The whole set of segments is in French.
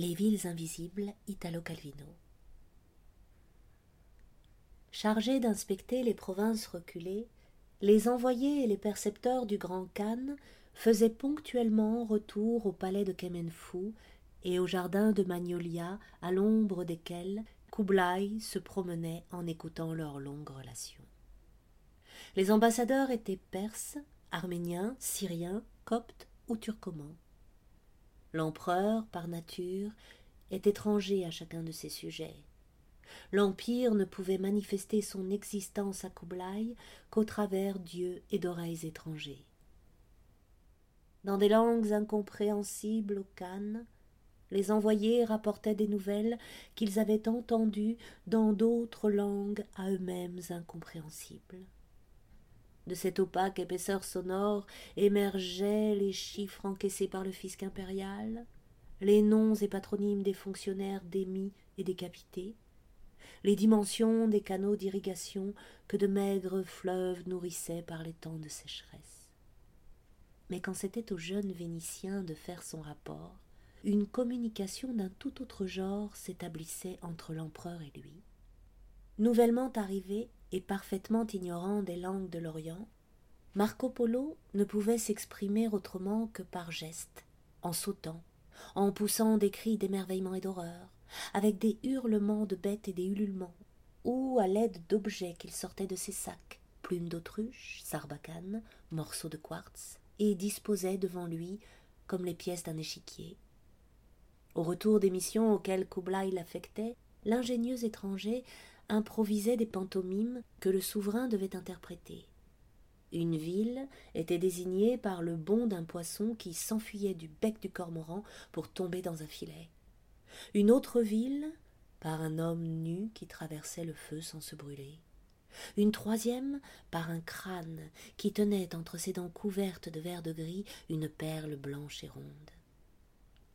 Les villes invisibles Italo Calvino. Chargés d'inspecter les provinces reculées, les envoyés et les percepteurs du Grand Khan faisaient ponctuellement retour au palais de Kemenfou et au jardin de Magnolia à l'ombre desquels Kublai se promenait en écoutant leurs longues relations. Les ambassadeurs étaient perses, arméniens, syriens, coptes ou turcomans. L'empereur, par nature, est étranger à chacun de ces sujets. L'Empire ne pouvait manifester son existence à Kublai qu'au travers d'yeux et d'oreilles étrangers. Dans des langues incompréhensibles au Khan, les envoyés rapportaient des nouvelles qu'ils avaient entendues dans d'autres langues à eux-mêmes incompréhensibles. De cette opaque épaisseur sonore émergeaient les chiffres encaissés par le fisc impérial, les noms et patronymes des fonctionnaires démis et décapités, les dimensions des canaux d'irrigation que de maigres fleuves nourrissaient par les temps de sécheresse. Mais quand c'était au jeune Vénitien de faire son rapport, une communication d'un tout autre genre s'établissait entre l'empereur et lui. Nouvellement arrivé et parfaitement ignorant des langues de l'Orient, Marco Polo ne pouvait s'exprimer autrement que par gestes, en sautant, en poussant des cris d'émerveillement et d'horreur, avec des hurlements de bêtes et des ululements, ou à l'aide d'objets qu'il sortait de ses sacs, plumes d'autruche, sarbacane, morceaux de quartz, et disposait devant lui comme les pièces d'un échiquier. Au retour des missions auxquelles Kublai l'affectait, l'ingénieux étranger improvisait des pantomimes que le souverain devait interpréter. Une ville était désignée par le bond d'un poisson qui s'enfuyait du bec du cormoran pour tomber dans un filet une autre ville par un homme nu qui traversait le feu sans se brûler, une troisième par un crâne qui tenait entre ses dents couvertes de verre de gris une perle blanche et ronde.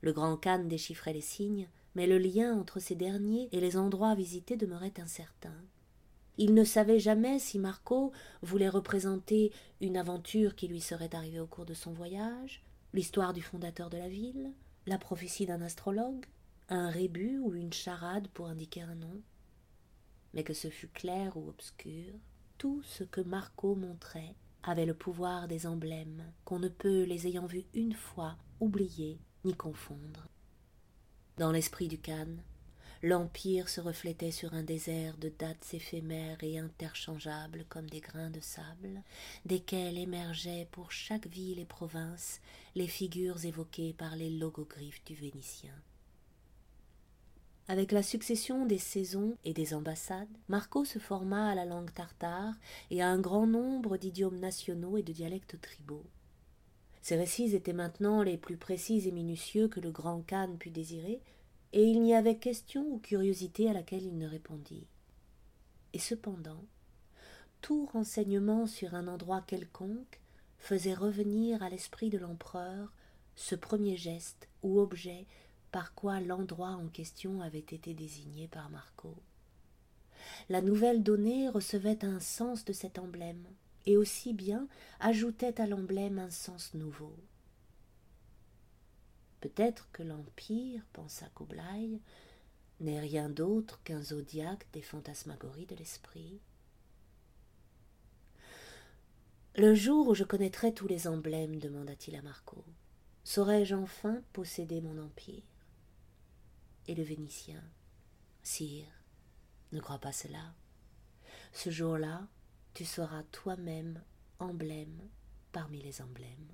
Le grand Khan déchiffrait les signes, mais le lien entre ces derniers et les endroits visités demeurait incertain. Il ne savait jamais si Marco voulait représenter une aventure qui lui serait arrivée au cours de son voyage, l'histoire du fondateur de la ville, la prophétie d'un astrologue, un rébut ou une charade pour indiquer un nom. Mais que ce fût clair ou obscur, tout ce que Marco montrait avait le pouvoir des emblèmes qu'on ne peut, les ayant vus une fois, oublier ni confondre. Dans l'esprit du Khan, l'Empire se reflétait sur un désert de dates éphémères et interchangeables comme des grains de sable, desquels émergeaient pour chaque ville et province les figures évoquées par les logogryphes du Vénitien. Avec la succession des saisons et des ambassades, Marco se forma à la langue tartare et à un grand nombre d'idiomes nationaux et de dialectes tribaux. Ses récits étaient maintenant les plus précis et minutieux que le grand Khan pût désirer, et il n'y avait question ou curiosité à laquelle il ne répondit. Et cependant, tout renseignement sur un endroit quelconque faisait revenir à l'esprit de l'empereur ce premier geste ou objet par quoi l'endroit en question avait été désigné par Marco. La nouvelle donnée recevait un sens de cet emblème, et aussi bien ajoutait à l'emblème un sens nouveau. Peut-être que l'Empire, pensa Kublai, n'est rien d'autre qu'un zodiaque des fantasmagories de l'esprit. Le jour où je connaîtrai tous les emblèmes, demanda-t-il à Marco, saurai-je enfin posséder mon empire? Et le Vénitien. Sire, ne crois pas cela. Ce jour-là, tu seras toi-même emblème parmi les emblèmes.